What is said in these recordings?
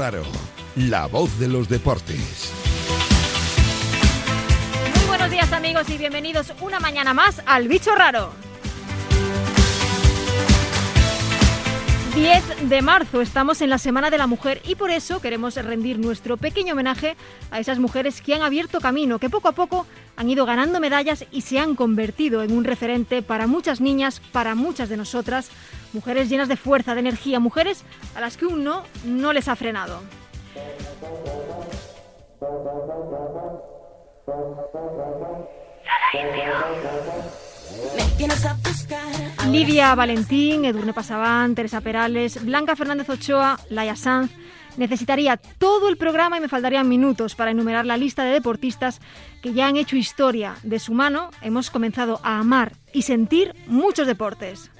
raro, la voz de los deportes. Muy buenos días amigos y bienvenidos una mañana más al Bicho Raro. 10 de marzo estamos en la Semana de la Mujer y por eso queremos rendir nuestro pequeño homenaje a esas mujeres que han abierto camino, que poco a poco han ido ganando medallas y se han convertido en un referente para muchas niñas, para muchas de nosotras, mujeres llenas de fuerza, de energía, mujeres a las que un no no les ha frenado. Lidia Valentín, Edurne Pasabán, Teresa Perales, Blanca Fernández Ochoa, Laia Sanz. Necesitaría todo el programa y me faltarían minutos para enumerar la lista de deportistas que ya han hecho historia. De su mano hemos comenzado a amar y sentir muchos deportes.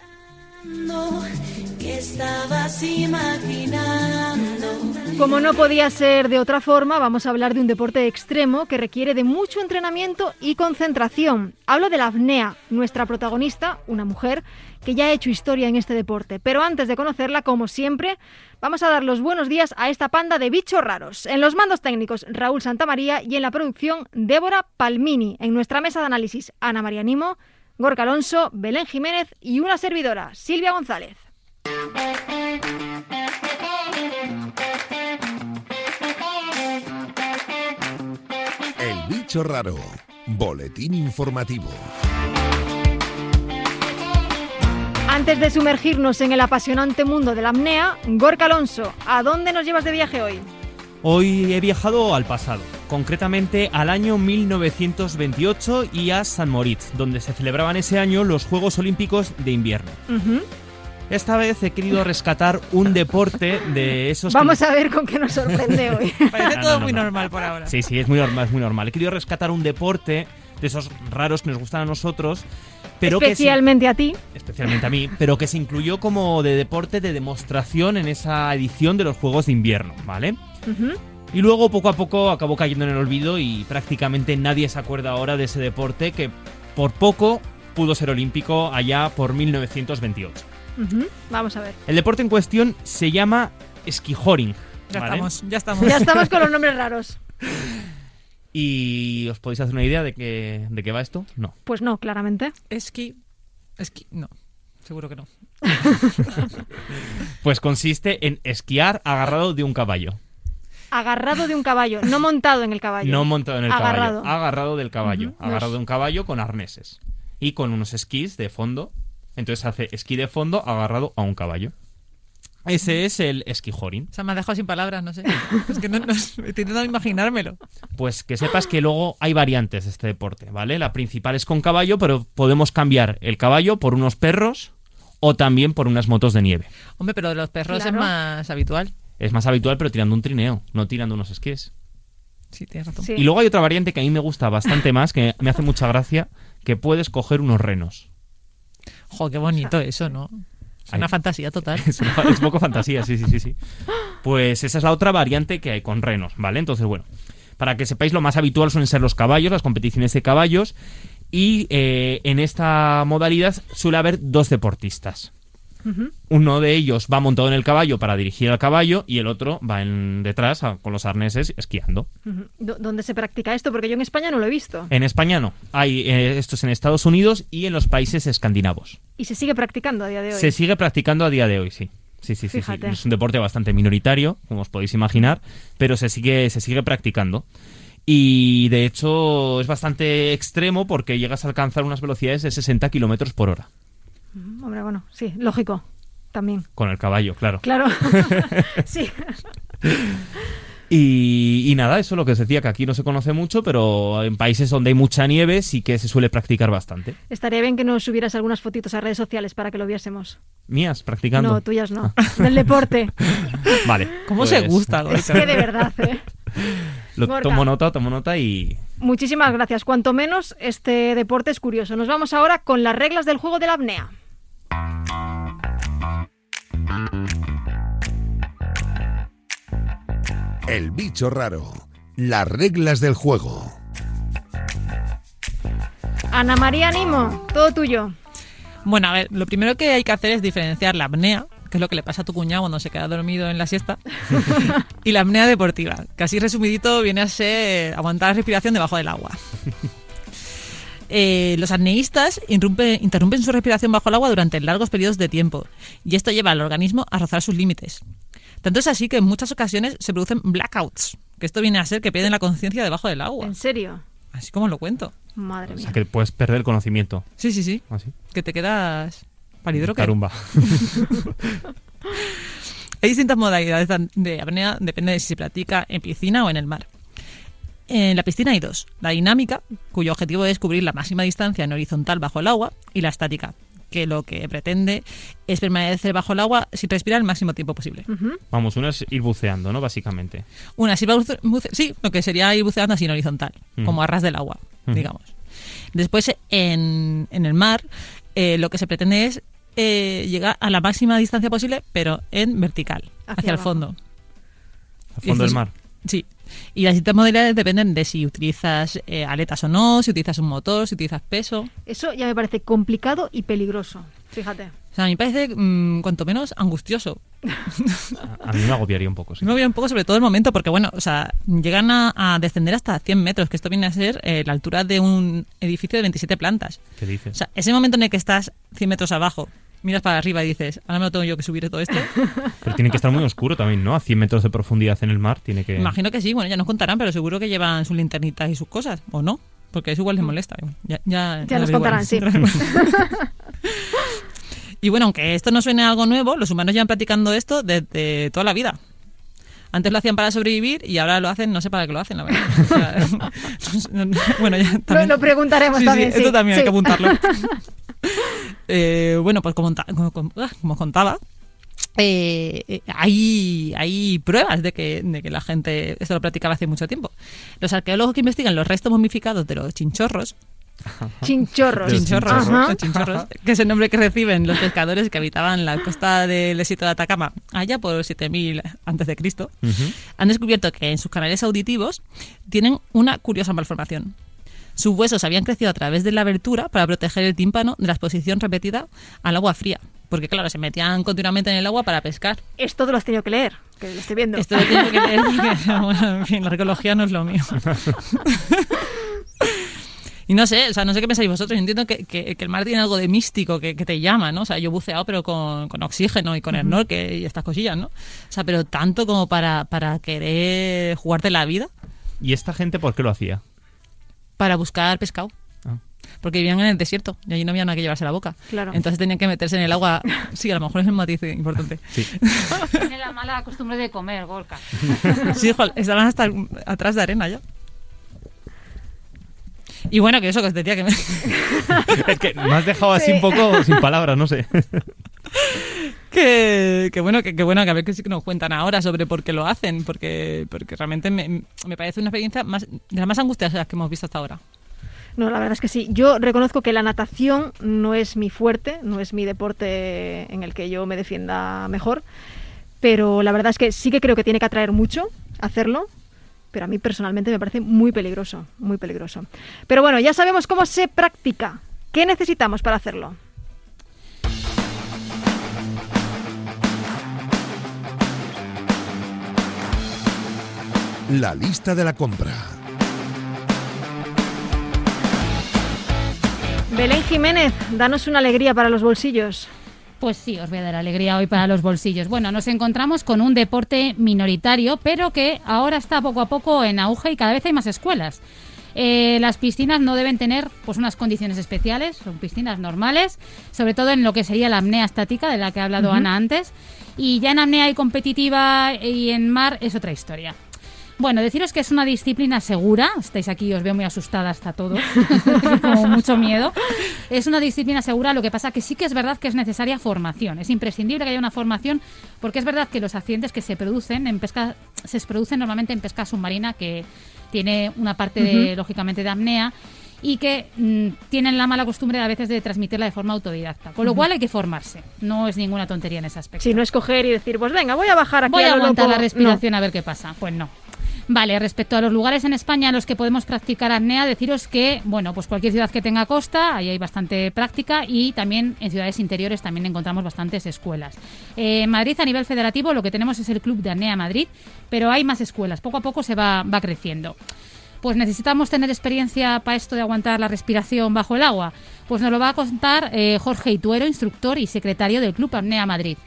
Como no podía ser de otra forma, vamos a hablar de un deporte extremo que requiere de mucho entrenamiento y concentración. Hablo de la apnea, nuestra protagonista, una mujer que ya ha hecho historia en este deporte. Pero antes de conocerla, como siempre, vamos a dar los buenos días a esta panda de bichos raros. En los mandos técnicos, Raúl Santamaría y en la producción, Débora Palmini. En nuestra mesa de análisis, Ana María Nimo. Gorka Alonso, Belén Jiménez y una servidora, Silvia González. El bicho raro, boletín informativo. Antes de sumergirnos en el apasionante mundo de la apnea, Gorka Alonso, ¿a dónde nos llevas de viaje hoy? Hoy he viajado al pasado, concretamente al año 1928 y a San Moritz, donde se celebraban ese año los Juegos Olímpicos de Invierno. Esta vez he querido rescatar un deporte de esos... Vamos a ver con qué nos sorprende hoy. Parece todo muy normal por ahora. Sí, sí, es muy normal, es muy normal. He querido rescatar un deporte de esos raros que nos gustan a nosotros, pero especialmente a ti. Especialmente a mí, pero que se incluyó como de deporte de demostración en esa edición de los Juegos de Invierno, ¿vale? Y luego poco a poco acabó cayendo en el olvido y prácticamente nadie se acuerda ahora de ese deporte que por poco pudo ser olímpico allá por 1928. Vamos a ver. El deporte en cuestión se llama skijoring. Ya estamos, ya estamos. Ya estamos con los nombres raros. ¿Y os podéis hacer una idea de, qué, de qué va esto? No. Pues no, claramente. Esqui. Esqui. No. Seguro que no. pues consiste en esquiar agarrado de un caballo. Agarrado de un caballo, no montado en el caballo. No montado en el agarrado. caballo. Agarrado del caballo. Agarrado de un caballo con arneses. Y con unos esquís de fondo. Entonces hace esquí de fondo agarrado a un caballo. Ese es el esquijoring. O sea, me ha dejado sin palabras, no sé. Es que no, no estoy intentando imaginármelo. Pues que sepas que luego hay variantes de este deporte, ¿vale? La principal es con caballo, pero podemos cambiar el caballo por unos perros o también por unas motos de nieve. Hombre, pero de los perros es más habitual. Es más habitual, pero tirando un trineo, no tirando unos esquís. Sí, tienes razón. Y luego hay otra variante que a mí me gusta bastante más, que me hace mucha gracia, que puedes coger unos renos. Jo, qué bonito eso, ¿no? Es una fantasía total. Es, una, es, poco fantasía, sí, sí, sí, sí. Pues esa es la otra variante que hay con renos, ¿vale? Entonces, bueno, para que sepáis, lo más habitual suelen ser los caballos, las competiciones de caballos. Y eh, en esta modalidad suele haber dos deportistas. Uh -huh. Uno de ellos va montado en el caballo para dirigir al caballo y el otro va en detrás a, con los arneses esquiando. Uh -huh. ¿Dónde se practica esto? Porque yo en España no lo he visto. En España no. Hay eh, esto es en Estados Unidos y en los países escandinavos. ¿Y se sigue practicando a día de hoy? Se sigue practicando a día de hoy, sí. Sí, sí, sí, sí, Es un deporte bastante minoritario, como os podéis imaginar, pero se sigue, se sigue practicando. Y de hecho es bastante extremo porque llegas a alcanzar unas velocidades de 60 kilómetros por hora. Hombre, bueno, sí, lógico, también. Con el caballo, claro. Claro, sí. Y, y, nada, eso es lo que os decía, que aquí no se conoce mucho, pero en países donde hay mucha nieve sí que se suele practicar bastante. Estaría bien que nos subieras algunas fotitos a redes sociales para que lo viésemos. ¿Mías? ¿Practicando? No, tuyas no. Del deporte. vale. ¿Cómo pues... se gusta? Es que de verdad, ¿eh? Lo tomo nota, tomo nota y... Muchísimas gracias. Cuanto menos, este deporte es curioso. Nos vamos ahora con las reglas del juego de la apnea. El bicho raro. Las reglas del juego. Ana María Nimo, todo tuyo. Bueno, a ver, lo primero que hay que hacer es diferenciar la apnea, que es lo que le pasa a tu cuñado cuando se queda dormido en la siesta. y la apnea deportiva, que así resumidito viene a ser aguantar la respiración debajo del agua. Eh, los apneístas interrumpen, interrumpen su respiración bajo el agua durante largos periodos de tiempo y esto lleva al organismo a rozar sus límites. Tanto es así que en muchas ocasiones se producen blackouts, que esto viene a ser que pierden la conciencia debajo del agua. ¿En serio? Así como lo cuento. Madre O mía. sea, que puedes perder el conocimiento. Sí, sí, sí. Así. Que te quedas palidroque. Carumba. Hay distintas modalidades de apnea, depende de si se practica en piscina o en el mar. En la piscina hay dos, la dinámica, cuyo objetivo es cubrir la máxima distancia en horizontal bajo el agua, y la estática, que lo que pretende es permanecer bajo el agua sin respirar el máximo tiempo posible. Vamos, una es ir buceando, ¿no? Básicamente. Una, si va buce- buce- sí, lo que sería ir buceando así en horizontal, Mm. como a ras del agua, Mm. digamos. Después, en, en el mar, eh, lo que se pretende es eh, llegar a la máxima distancia posible, pero en vertical, Hacia hacia, el fondo. Al fondo del mar. Sí. Y las distintas modalidades dependen de si utilizas eh, aletas o no, si utilizas un motor, si utilizas peso. Eso ya me parece complicado y peligroso. Fíjate. O sea, a mí me parece mm, cuanto menos angustioso. A mí me agobiaría un poco, sí. Me voy un poco sobre todo el momento porque, bueno, o sea, llegan a, a descender hasta 100 metros, que esto viene a ser eh, la altura de un edificio de 27 plantas. ¿Qué dices? O sea, ese momento en el que estás 100 metros abajo, miras para arriba y dices, ahora me lo tengo yo que subir todo esto. Pero tiene que estar muy oscuro también, ¿no? A 100 metros de profundidad en el mar tiene que... Imagino que sí, bueno, ya nos contarán, pero seguro que llevan sus linternitas y sus cosas, ¿o no? Porque eso igual les molesta. Ya, ya, Ya nos lo contarán, sí. y bueno, aunque esto no suene a algo nuevo, los humanos llevan practicando esto desde toda la vida. Antes lo hacían para sobrevivir y ahora lo hacen, no sé para qué lo hacen, la verdad. O sea, no- no- bueno, ya Lo, también. lo preguntaremos Sí, sí, también. esto sí, también hay sí. que apuntarlo. Eh, bueno, pues como, como- como- ah, contaba, eh, eh, hay, hay pruebas de que, de que la gente esto lo practicaba hace mucho tiempo. Los arqueólogos que investigan los restos momificados de los chinchorros, Chinchorros. Chinchorros, Ajá. los chinchorros, que es el nombre que reciben los pescadores que habitaban la costa del desierto de Atacama allá por 7000 antes de Cristo, han descubierto que en sus canales auditivos tienen una curiosa malformación. Sus huesos habían crecido a través de la abertura para proteger el tímpano de la exposición repetida al agua fría. Porque, claro, se metían continuamente en el agua para pescar. Esto te lo has tenido que leer, que lo estoy viendo. Esto lo tengo que leer porque, bueno, en fin, la arqueología no es lo mío. Y no sé, o sea, no sé qué pensáis vosotros. Yo entiendo que, que- que el mar tiene algo de místico que, que te llama, ¿no? O sea, yo he buceado, pero con, con oxígeno y con snorkel y estas cosillas, ¿no? O sea, pero tanto como para, para querer jugarte la vida, ¿Y esta gente por qué lo hacía? Para buscar pescado. Ah. Porque vivían en el desierto y allí no había nada que llevarse a la boca. Claro. Entonces tenían que meterse en el agua. Sí, a lo mejor es un matiz importante. Sí. Tiene la mala costumbre de comer, Gorka. Sí, hijo, estaban hasta atrás de arena ya. Y bueno, que eso que os decía que me... es que me has dejado así un poco sin palabras, no sé. que, que bueno, que, que bueno, que a ver qué nos cuentan ahora sobre por qué lo hacen, porque, porque realmente me, me parece una experiencia más, de las más angustiosas que hemos visto hasta ahora. No, la verdad es que sí. Yo reconozco que la natación no es mi fuerte, no es mi deporte en el que yo me defienda mejor, pero la verdad es que sí que creo que tiene que atraer mucho hacerlo, pero a mí personalmente me parece muy peligroso, muy peligroso. Pero bueno, ya sabemos cómo se practica. ¿Qué necesitamos para hacerlo? La lista de la compra. Belén Jiménez, danos una alegría para los bolsillos. Pues sí, os voy a dar alegría hoy para los bolsillos. Bueno, nos encontramos con un deporte minoritario, pero que ahora está poco a poco en auge y cada vez hay más escuelas. Eh, las piscinas no deben tener pues unas condiciones especiales, son piscinas normales, sobre todo en lo que sería la apnea estática de la que ha hablado Ana antes. Y ya en apnea y competitiva y en mar es otra historia. Bueno, deciros que es una disciplina segura. Estáis aquí, os veo muy asustada hasta todos, como mucho miedo. Es una disciplina segura, lo que pasa que sí que es verdad que es necesaria formación. Es imprescindible que haya una formación porque es verdad que los accidentes que se producen en pesca se producen normalmente en pesca submarina que tiene una parte de, lógicamente de apnea y que mm, tienen la mala costumbre a veces de transmitirla de forma autodidacta. Con lo cual hay que formarse. No es ninguna tontería en ese aspecto. Si no es coger y decir, pues venga, voy a bajar aquí Voy a aguantar loco. la respiración a ver qué pasa. Pues no. Vale, respecto a los lugares en España en los que podemos practicar apnea, deciros que, bueno, pues cualquier ciudad que tenga costa, ahí hay bastante práctica y también en ciudades interiores también encontramos bastantes escuelas. Eh, en Madrid, a nivel federativo, lo que tenemos es el Club de Apnea Madrid, pero hay más escuelas, poco a poco se va, va creciendo. Pues necesitamos tener experiencia para esto de aguantar la respiración bajo el agua. Pues nos lo va a contar eh, Jorge Ituero, instructor y secretario del Club Apnea Madrid.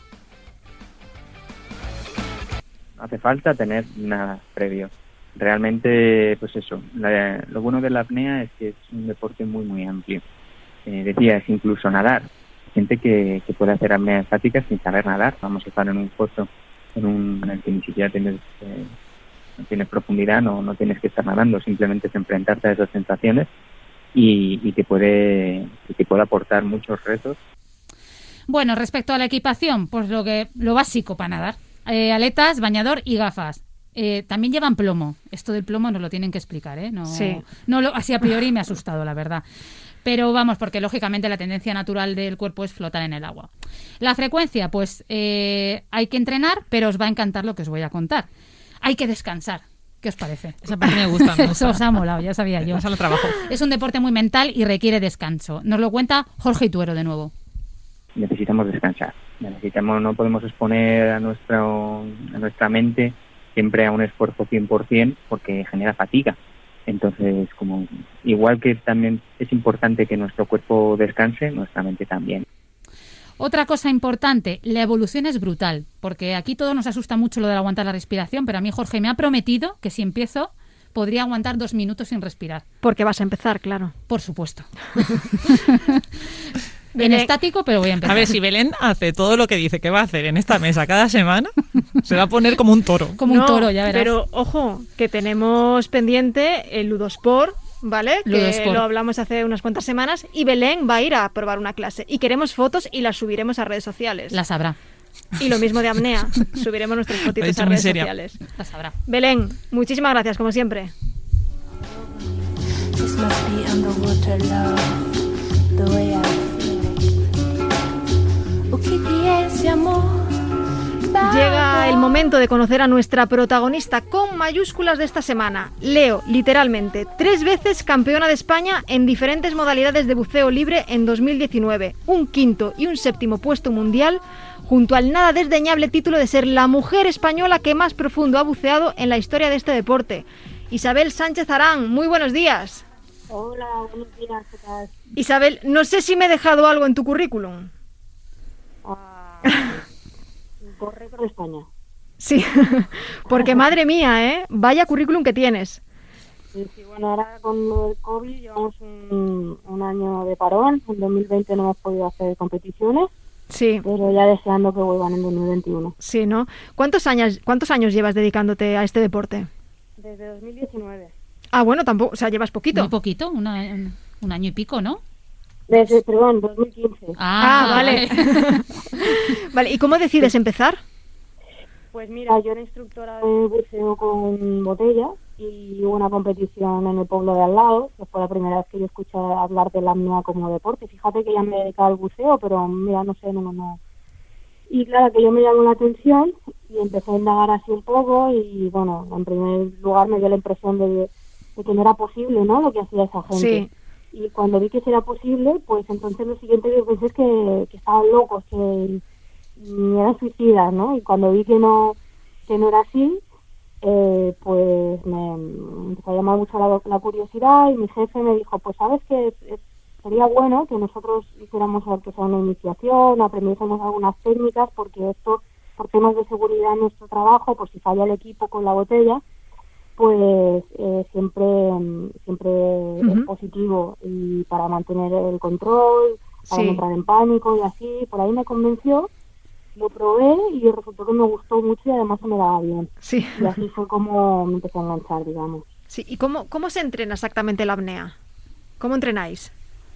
Hace falta tener nada previo. Realmente, pues eso, la- lo bueno de la apnea es que es un deporte muy, muy amplio. Eh, decías, incluso nadar. Gente que, que puede hacer apnea estática sin saber nadar. Vamos a estar en un puesto en, un, en el que ni siquiera tienes, eh, no tienes profundidad, no, no tienes que estar nadando, simplemente es enfrentarte a esas sensaciones y, y te puede te puede aportar muchos retos Bueno, respecto a la equipación, pues lo que lo básico para nadar. Eh, aletas, bañador y gafas. Eh, también llevan plomo. Esto del plomo nos lo tienen que explicar, ¿eh? No, Sí. no lo, así a priori me ha asustado, la verdad. Pero vamos, porque lógicamente la tendencia natural del cuerpo es flotar en el agua. La frecuencia, pues eh, hay que entrenar, pero os va a encantar lo que os voy a contar. Hay que descansar. ¿Qué os parece? Esa parte me gusta. Me Eso os ha molado, ya sabía yo. Pasa al trabajo. Es un deporte muy mental y requiere descanso. Nos lo cuenta Jorge Ituero de nuevo. necesitamos descansar. Necesitamos, no podemos exponer a, nuestro, a nuestra mente siempre a un esfuerzo 100% porque genera fatiga. Entonces, como igual que también es importante que nuestro cuerpo descanse, nuestra mente también. Otra cosa importante, la evolución es brutal, porque aquí todo nos asusta mucho lo de aguantar la respiración, pero a mí Jorge me ha prometido que si empiezo podría aguantar dos minutos sin respirar. Porque vas a empezar, claro. Por supuesto. en estático, pero voy a empezar. A ver, si Belén hace todo lo que dice que va a hacer en esta mesa cada semana, se va a poner como un toro. Como un toro, ya verás. Pero ojo, que tenemos pendiente el Ludosport, ¿vale? Que Ludosport. lo hablamos hace unas cuantas semanas y Belén va a ir a probar una clase. Y queremos fotos y las subiremos a redes sociales. La sabrá, Y lo mismo de apnea, subiremos ha fotitos a redes seria. sociales. la sabrá. Belén, muchísimas gracias, como siempre. This must be underwater love, the way I Llega el momento de conocer a nuestra protagonista con mayúsculas de esta semana. Leo, literalmente, tres veces campeona de España en diferentes modalidades de buceo libre en 2019, un quinto y un séptimo puesto mundial, junto al nada desdeñable título de ser la mujer española que más profundo ha buceado en la historia de este deporte. Isabel Sánchez Arán, muy buenos días. Hola, buenos días, ¿qué tal? Isabel, no sé si me he dejado algo en tu currículum. Corre por España. Sí, porque madre mía, ¿eh? Vaya currículum que tienes. Sí, sí, bueno, ahora con lo del COVID llevamos un, un año de parón. En 2020 no hemos podido hacer competiciones, Sí, pero ya deseando que vuelvan en 2021. sí, ¿no? ¿Cuántos años, cuántos años llevas dedicándote a este deporte? Desde 2019. Ah, bueno, tampoco, o sea, llevas poquito. Muy poquito, una- un, un año y pico, ¿no? Desde, perdón, 2015. Ah, vale. vale, ¿y cómo decides empezar? Pues mira, yo era instructora de buceo con botella y hubo una competición en el pueblo de al lado, que fue la primera vez que yo escuché hablar de la apnea como deporte. Fíjate que ya me dedicaba al buceo, pero mira, no sé, no, no, no. Y claro, que yo me llamó la atención y empecé a indagar así un poco y bueno, en primer lugar me dio la impresión de, de que no era posible, ¿no? Lo que hacía esa gente. Sí. Y cuando vi que sí era posible, pues entonces lo siguiente que pensé es que, que estaban locos, que ni eran suicidas, ¿no? Y cuando vi que no, que no era así, eh, pues me, me empezó a llamar mucho la, curiosidad y mi jefe me dijo, pues sabes que sería bueno que nosotros hiciéramos aunque sea una iniciación, aprendiésemos algunas técnicas, porque esto, por temas de seguridad en nuestro trabajo, por si falla el equipo con la botella, pues eh, siempre mm, siempre es positivo y para mantener el control, para Sí. no entrar en pánico y así, por ahí me convenció, lo probé y resultó que me gustó mucho y además se me daba bien. Sí. Y así fue como me empecé a enganchar, digamos. sí. ¿Y cómo, cómo se entrena exactamente la apnea? ¿Cómo entrenáis?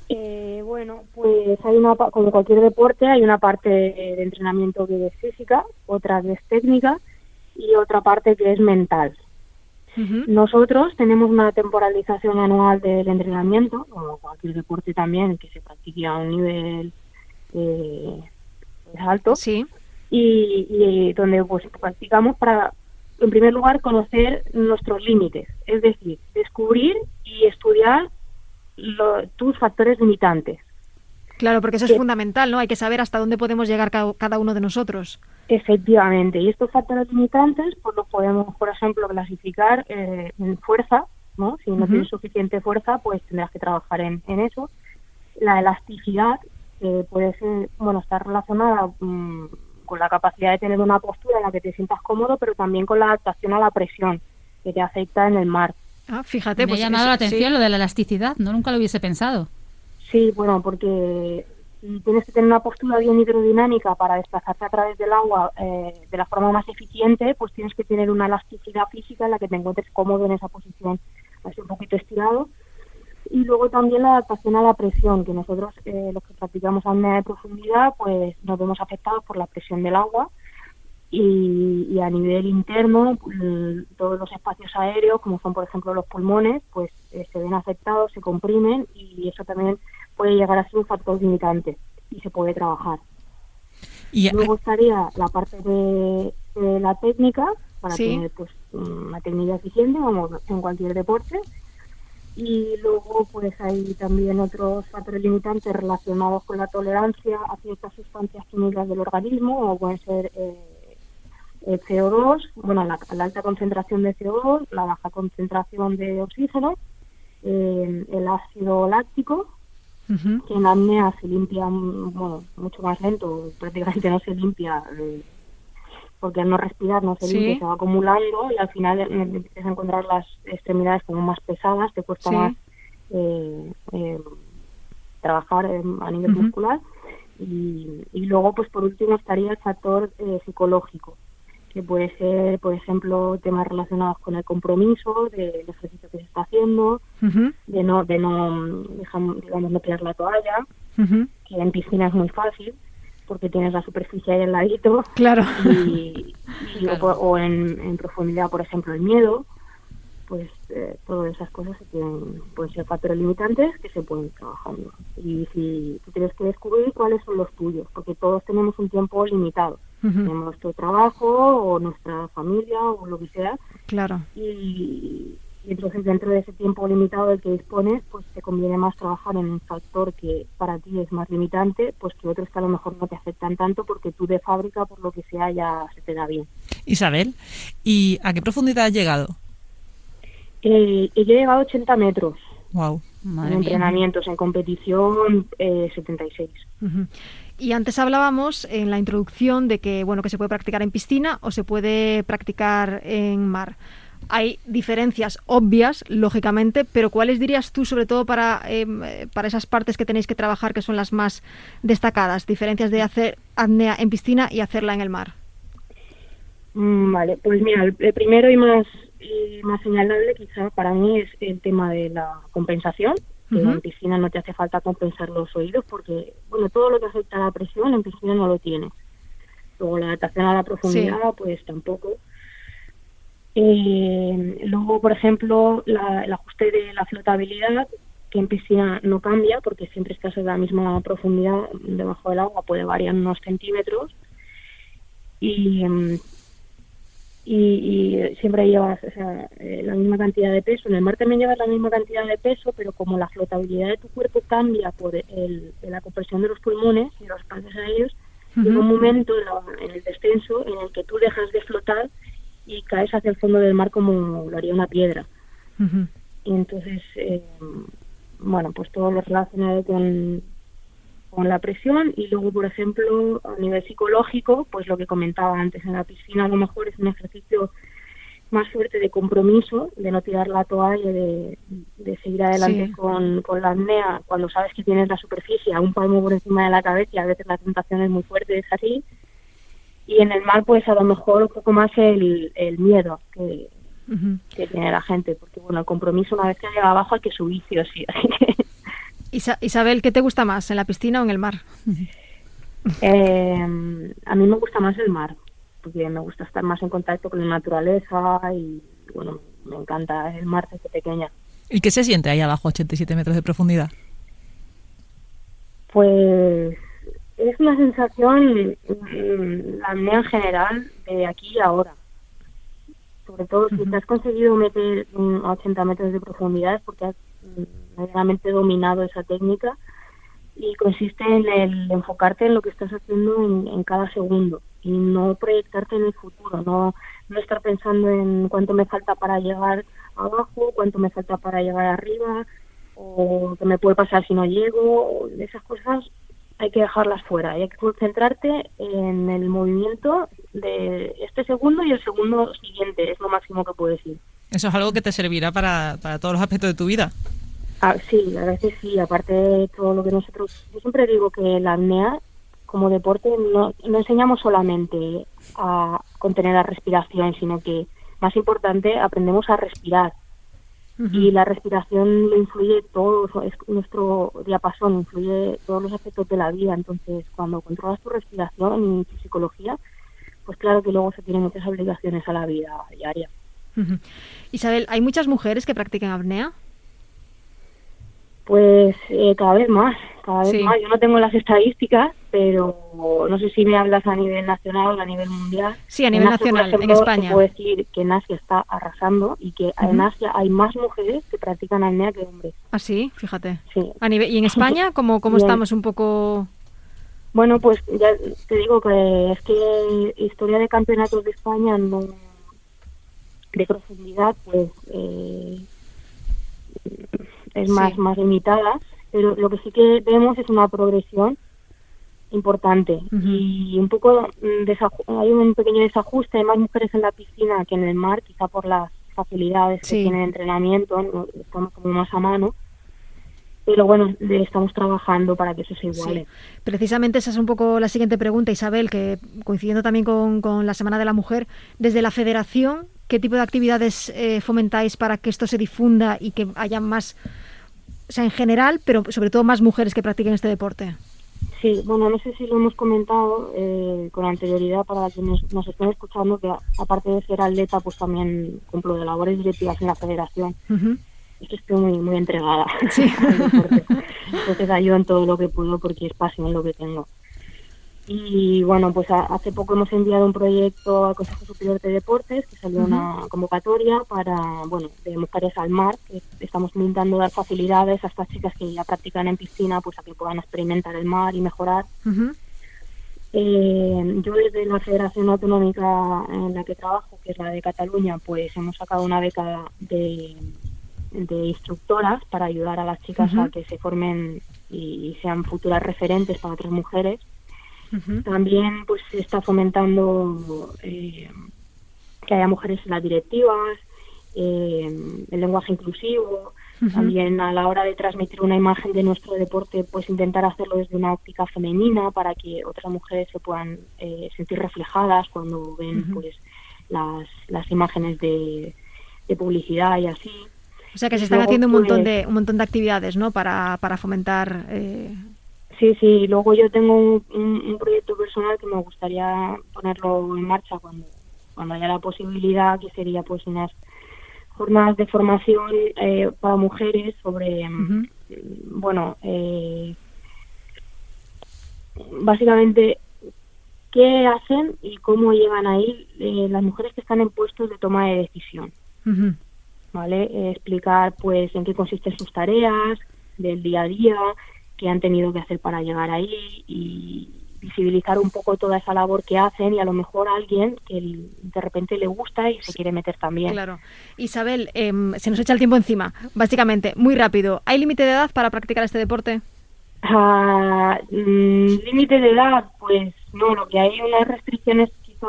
Eh, bueno, pues hay una, pa- como cualquier deporte, hay una parte de entrenamiento que es física, otra que es técnica y otra parte que es mental. Nosotros tenemos una temporalización anual del entrenamiento, como cualquier deporte también que se practique a un nivel eh, alto, Sí. y, y donde pues practicamos para en primer lugar, conocer nuestros límites, es decir, descubrir y estudiar lo- tus factores limitantes. Claro, porque eso es fundamental, ¿no? Hay que saber hasta dónde podemos llegar ca- cada uno de nosotros. Efectivamente, y estos factores limitantes pues los podemos, por ejemplo, clasificar eh, en fuerza, ¿no? Si no tienes suficiente fuerza, pues tendrás que trabajar en, en eso. La elasticidad, que puede ser, bueno, está relacionada mm, con la capacidad de tener una postura en la que te sientas cómodo, pero también con la adaptación a la presión que te afecta en el mar. Ah, fíjate, Me pues ha llamado eso- la atención sí. lo de la elasticidad, no nunca lo hubiese pensado. Sí, bueno, porque tienes que tener una postura bien hidrodinámica para desplazarte a través del agua eh, de la forma más eficiente, pues tienes que tener una elasticidad física en la que te encuentres cómodo en esa posición, así un poquito estirado. Y luego también la adaptación a la presión, que nosotros, eh, los que practicamos apnea de profundidad, pues nos vemos afectados por la presión del agua y, y a nivel interno l- todos los espacios aéreos como son por ejemplo los pulmones pues eh, se ven afectados se comprimen y eso también puede llegar a ser un factor limitante y se puede trabajar Y luego estaría la parte de, de la técnica para Sí. tener pues una técnica eficiente como en cualquier deporte y luego pues hay también otros factores limitantes relacionados con la tolerancia a ciertas sustancias químicas del organismo como pueden ser eh, el CO2, bueno, la, la alta concentración de CO2, la baja concentración de oxígeno, eh, el ácido láctico, Ujú. que en apnea se limpia bueno, mucho más lento, prácticamente no se limpia, eh, porque al no respirar no se Sí. limpia, se va acumulando y al final eh, empiezas a encontrar las extremidades como más pesadas, te cuesta Sí. más eh, eh, trabajar eh, a nivel muscular. Y, y luego, pues por último, estaría el factor eh, psicológico, que puede ser, por ejemplo, temas relacionados con el compromiso del ejercicio que se está haciendo, de no, de no, mm, deja- digamos, no tirar la toalla, que en piscina es muy fácil, porque tienes la superficie ahí al ladito, Claro. y, y- o, por- o en, en profundidad, por ejemplo, el miedo, pues eh, todas esas cosas se pueden, pueden ser factores limitantes que se pueden ir trabajando. Y si tú tienes que descubrir cuáles son los tuyos, porque todos tenemos un tiempo limitado. Tenemos nuestro trabajo o nuestra familia o lo que sea, Claro. y, y entonces dentro de ese tiempo limitado del que dispones, pues te conviene más trabajar en un factor que para ti es más limitante, pues que otros que a lo mejor no te afectan tanto porque tú de fábrica, por lo que sea, ya se te da bien. Isabel, ¿y a qué profundidad has llegado? Eh, yo he llegado a 80 metros Wow. Madre en mía. entrenamientos, en competición eh, 76. Ujú. Y antes hablábamos en la introducción de que bueno que se puede practicar en piscina o se puede practicar en mar. Hay diferencias obvias, lógicamente, pero ¿cuáles dirías tú, sobre todo para, em, eh, para esas partes que tenéis que trabajar, que son las más destacadas? Diferencias de hacer apnea en piscina y hacerla en el mar. Mm, Vale, pues mira, el primero y más y más señalable quizá para mí es el tema de la compensación, que Ujú. en piscina no te hace falta compensar los oídos porque, bueno, todo lo que afecta a la presión en piscina no lo tienes. Luego la adaptación a la profundidad, pues tampoco. Eh, luego, por ejemplo, la- el ajuste de la flotabilidad, que en piscina no cambia porque siempre estás en la misma profundidad debajo del agua, puede variar unos centímetros. Y, em, y, y siempre llevas o sea, eh, la misma cantidad de peso. En el mar también llevas la misma cantidad de peso, pero como la flotabilidad de tu cuerpo cambia por el, la compresión de los pulmones y los espacios aéreos, llega un momento en, la- en el descenso en el que tú dejas de flotar y caes hacia el fondo del mar como lo haría una piedra. Y entonces, eh, bueno, pues todo lo relacionado con, con la presión y luego, por ejemplo, a nivel psicológico, pues lo que comentaba antes en la piscina, a lo mejor es un ejercicio más fuerte de compromiso, de no tirar la toalla, de, de seguir adelante Sí. con, con la apnea cuando sabes que tienes la superficie a un palmo por encima de la cabeza y a veces la tentación es muy fuerte, es así. Y en el mar, pues a lo mejor un poco más el, el miedo que tiene la gente, porque bueno, el compromiso una vez que llega abajo hay que subir sí o sí. Isa- Isabel, ¿qué te gusta más, en la piscina o en el mar? eh, a mí me gusta más el mar, porque me gusta estar más en contacto con la naturaleza y bueno, me encanta el mar desde pequeña. ¿Y qué se siente ahí abajo, 87 metros de profundidad? Pues es una sensación, mm, la apnea en general, de aquí y ahora. sobre todo si te has conseguido meter mm, a 80 metros de profundidad es porque has realmente dominado esa técnica y consiste en el enfocarte en lo que estás haciendo en, en cada segundo y no proyectarte en el futuro, no, no estar pensando en cuánto me falta para llegar abajo, cuánto me falta para llegar arriba, o qué me puede pasar si no llego, esas cosas hay que dejarlas fuera, hay que concentrarte en el movimiento de este segundo y el segundo siguiente, es lo máximo que puedes ir. Eso es algo que te servirá para, para todos los aspectos de tu vida. Ah, sí, la verdad es que sí, aparte de todo lo que nosotros, yo siempre digo que la apnea como deporte no, no enseñamos solamente a contener la respiración, sino que más importante aprendemos a respirar y la respiración lo influye todo, es nuestro diapasón, influye todos los aspectos de la vida. Entonces, cuando controlas tu respiración y tu psicología, pues claro que luego se tienen muchas obligaciones a la vida diaria. Isabel, ¿hay muchas mujeres que practican apnea? Pues eh, cada vez más, cada vez Sí. más. Yo no tengo las estadísticas, pero no sé si me hablas a nivel nacional o a nivel mundial. Sí, a nivel En Asia, nacional, en ejemplo, te España. puedo decir que en Asia está arrasando y que en Asia hay más mujeres que practican apnea que hombres. Ah, sí, fíjate. Sí. A nivel, ¿Y en España cómo, cómo estamos un poco...? Bueno, pues ya te digo que es que historia de campeonatos de España no de profundidad, pues eh, es más Sí. más limitada, pero lo que sí que vemos es una progresión importante y un poco mm, hay un pequeño desajuste, hay más mujeres en la piscina que en el mar, quizá por las facilidades Sí. que tiene de entrenamiento, ¿no? estamos como más a mano, pero bueno, estamos trabajando para que eso se iguale. Sí. Precisamente esa es un poco la siguiente pregunta, Isabel, que coincidiendo también con, con la Semana de la Mujer, desde la Federación, ¿qué tipo de actividades eh, fomentáis para que esto se difunda y que haya más, o sea, en general, pero sobre todo más mujeres que practiquen este deporte? Sí, bueno, no sé si lo hemos comentado eh, con anterioridad para quienes nos estén escuchando, que aparte de ser atleta, pues también cumplo de labores directivas en la federación. Ujú. Es que estoy muy, muy entregada Sí. Entonces ayudo en todo lo que puedo porque es pasión lo que tengo. Y bueno, pues a- hace poco hemos enviado un proyecto al Consejo Superior de Deportes, que salió una convocatoria para, bueno, de mujeres al mar, que estamos intentando dar facilidades a estas chicas que ya practican en piscina, pues a que puedan experimentar el mar y mejorar. Eh, yo desde la Federación Autonómica en la que trabajo, que es la de Cataluña, pues hemos sacado una beca de, de instructoras para ayudar a las chicas a que se formen y sean futuras referentes para otras mujeres. También pues se está fomentando eh, que haya mujeres en las directivas, eh, el lenguaje inclusivo, también a la hora de transmitir una imagen de nuestro deporte, pues intentar hacerlo desde una óptica femenina para que otras mujeres se puedan eh, sentir reflejadas cuando ven pues las, las imágenes de, de publicidad y así. O sea, que se están luego, haciendo un montón, pues, de, un montón de actividades, ¿no? Para, para fomentar... eh, Sí, sí, luego yo tengo un, un- un proyecto personal que me gustaría ponerlo en marcha cuando, cuando haya la posibilidad, que sería pues unas jornadas de formación eh, para mujeres sobre, mm, bueno, eh, básicamente qué hacen y cómo llegan ahí eh, las mujeres que están en puestos de toma de decisión. ¿vale? Eh, explicar pues en qué consisten sus tareas del día a día, qué han tenido que hacer para llegar ahí y visibilizar un poco toda esa labor que hacen y a lo mejor a alguien que de repente le gusta y se quiere meter también. Claro. Isabel, em, se nos echa el tiempo encima. Básicamente, muy rápido. ¿Hay límite de edad para practicar este deporte? Mm, Límite de edad, pues no, lo que hay unas restricciones quizá,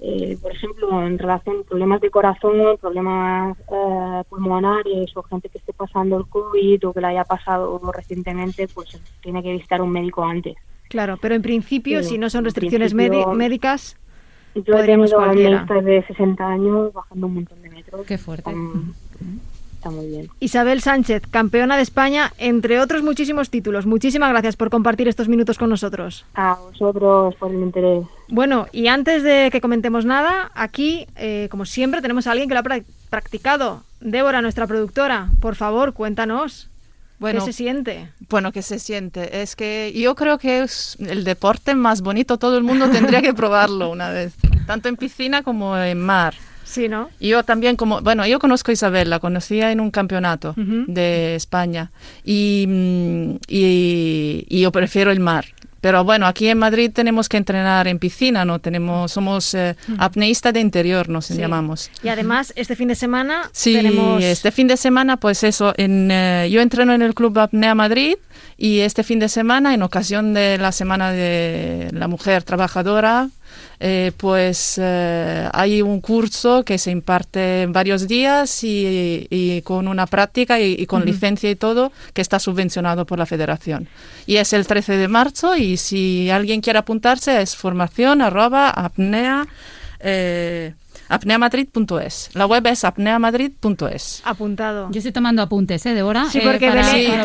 eh, por ejemplo, en relación a problemas de corazón, problemas eh, pulmonares o gente que esté pasando el COVID o que le haya pasado recientemente, pues tiene que visitar un médico antes. Claro, pero en principio, Sí, si no son restricciones médicas, Yo he Podríamos tenido de 60 años bajando un montón de metros. Qué fuerte. Están- Está muy bien. Isabel Sánchez, campeona de España, entre otros muchísimos títulos. Muchísimas gracias por compartir estos minutos con nosotros. A vosotros por el interés. Bueno, y antes de que comentemos nada, aquí, eh, como siempre, tenemos a alguien que lo ha prac- practicado. Débora, nuestra productora, por favor, cuéntanos. Bueno, ¿Qué se siente? bueno, ¿qué se siente? Es que yo creo que es el deporte más bonito. Todo el mundo tendría que probarlo una vez, tanto en piscina como en mar. Sí, ¿no? Yo también como, bueno, yo conozco a Isabel, la conocía en un campeonato de España y, mm, y, y yo prefiero el mar. Pero bueno, aquí en Madrid tenemos que entrenar en piscina, ¿no? Tenemos, somos eh, apneísta de interior, nos Sí. llamamos. Y además, este fin de semana Sí, tenemos... este fin de semana, pues eso, en, eh, yo entreno en el Club Apnea Madrid y este fin de semana, en ocasión de la Semana de la Mujer Trabajadora, eh, pues eh, hay un curso que se imparte en varios días y, y con una práctica y, y con licencia y todo, que está subvencionado por la federación. Y es el 13 de marzo y si alguien quiere apuntarse es formación arroba apnea. eh, apneamadrid.es. La web es apneamadrid.es. Apuntado. Yo estoy tomando apuntes, ¿eh, Débora? Sí, Eh, porque para- Belén- Sí, para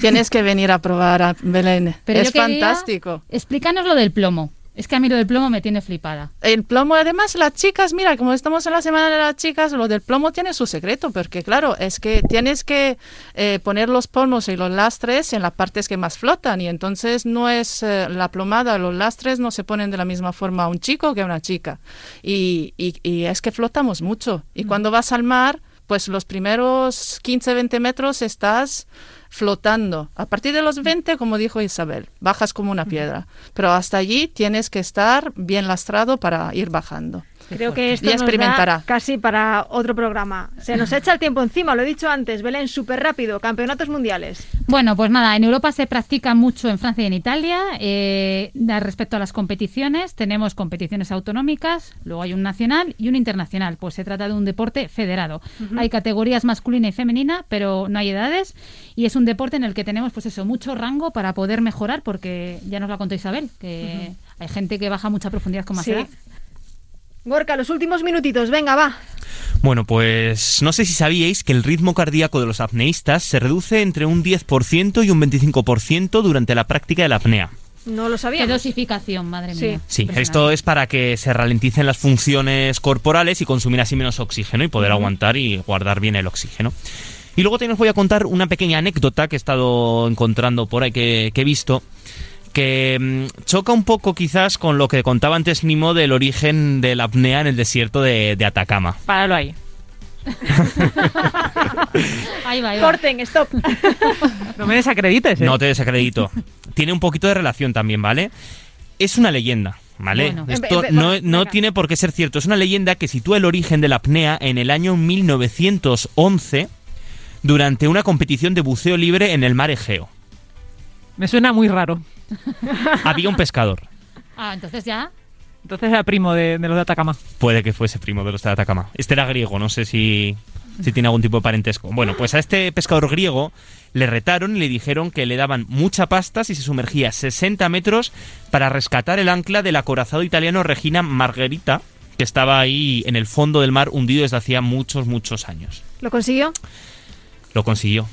tienes, que venir a probar a Belén. Pero es quería- fantástico. Explícanos lo del plomo. Es que a mí lo del plomo me tiene flipada. El plomo, además, las chicas, mira, como estamos en la semana de las chicas, lo del plomo tiene su secreto, porque claro, es que tienes que eh, poner los polmos y los lastres en las partes que más flotan, y entonces no es eh, la plomada, los lastres no se ponen de la misma forma a un chico que a una chica. Y, y- y es que flotamos mucho. Y cuando vas al mar, pues los primeros 15, 20 metros estás flotando. A partir de los 20, como dijo Isabel, bajas como una piedra. Pero hasta allí tienes que estar bien lastrado para ir bajando. Creo que esto Y nos da casi para otro programa. Se nos echa el tiempo encima, lo he dicho antes. Belén, súper rápido. Campeonatos mundiales. Bueno, pues nada, en Europa se practica mucho en Francia y en Italia. Eh, respecto a las competiciones, tenemos competiciones autonómicas, luego hay un nacional y un internacional. Pues se trata de un deporte federado. Hay categorías masculina y femenina, pero no hay edades. Y es un deporte en el que tenemos, pues eso, mucho rango para poder mejorar, porque ya nos lo contó Isabel, que hay gente que baja mucha profundidad con más Sí. edad. Gorka, los últimos minutitos. Venga, va. Bueno, pues no sé si sabíais que el ritmo cardíaco de los apneístas se reduce entre un 10% y un 25% durante la práctica de la apnea. No lo Qué sabíamos. dosificación, madre Sí. mía. Sí, Impresionante. esto es para que se ralenticen las funciones corporales y consumir así menos oxígeno y poder aguantar y guardar bien el oxígeno. Y luego también os voy a contar una pequeña anécdota que he estado encontrando por ahí, que, que he visto, que mm, choca un poco quizás con lo que contaba antes Nimo del origen de la apnea en el desierto de, de Atacama. Páralo ahí. Ahí va, ahí va. Corten, stop. No me desacredites, ¿eh? No te desacredito. Tiene un poquito de relación también, ¿vale? Es una leyenda, ¿vale? Bueno. Esto Ve- ve- no, va, no venga. tiene por qué ser cierto. Es una leyenda que sitúa el origen de la apnea en el año 1911 durante una competición de buceo libre en el mar Egeo. Me suena muy raro. Había un pescador. Ah, entonces ya. Entonces era primo de, de los de Atacama. Puede que fuese primo de los de Atacama. Este era griego, no sé si, si tiene algún tipo de parentesco. Bueno, pues a este pescador griego le retaron y le dijeron que le daban mucha pasta si se sumergía 60 metros para rescatar el ancla del acorazado italiano Regina Margherita, que estaba ahí en el fondo del mar hundido desde hacía muchos, muchos años. ¿Lo consiguió? Lo consiguió.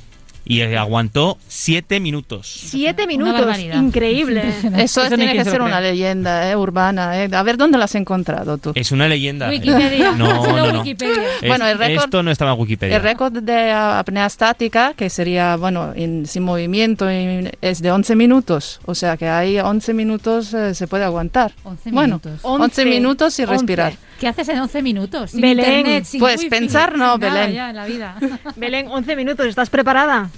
Y aguantó 7 minutos. Siete minutos. Increíble. Eso, Eso tiene hay que ser una leyenda eh, urbana. eh. A ver, ¿dónde la has encontrado tú? Es una leyenda. Wikipedia. No, no, no. Wikipedia. Es- Bueno, el récord- Esto no estaba en Wikipedia. El récord de apnea estática, que sería, bueno, en- sin movimiento, en- es de 11 minutos. O sea que ahí 11 minutos eh, se puede aguantar. 11 bueno, minutos. 11 minutos y 11. respirar. ¿Qué haces en 11 minutos? Sin Belén. internet, sin Pues wifi, pensar no, sin nada Belén. ya en la vida. Belén, 11 minutos. ¿Estás preparada?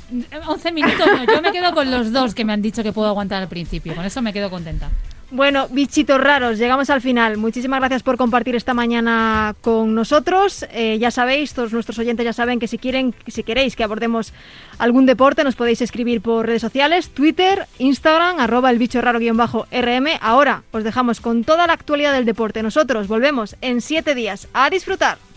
11 minutos no, yo me quedo con los dos que me han dicho que puedo aguantar al principio. Con eso me quedo contenta. Bueno, bichitos raros, llegamos al final. Muchísimas gracias por compartir esta mañana con nosotros. Eh, ya sabéis, todos nuestros oyentes ya saben que si quieren, si queréis que abordemos algún deporte, nos podéis escribir por redes sociales, Twitter, Instagram, arroba el bicho raro guion bajo RM. Ahora os dejamos con toda la actualidad del deporte. Nosotros volvemos en siete días. A disfrutar.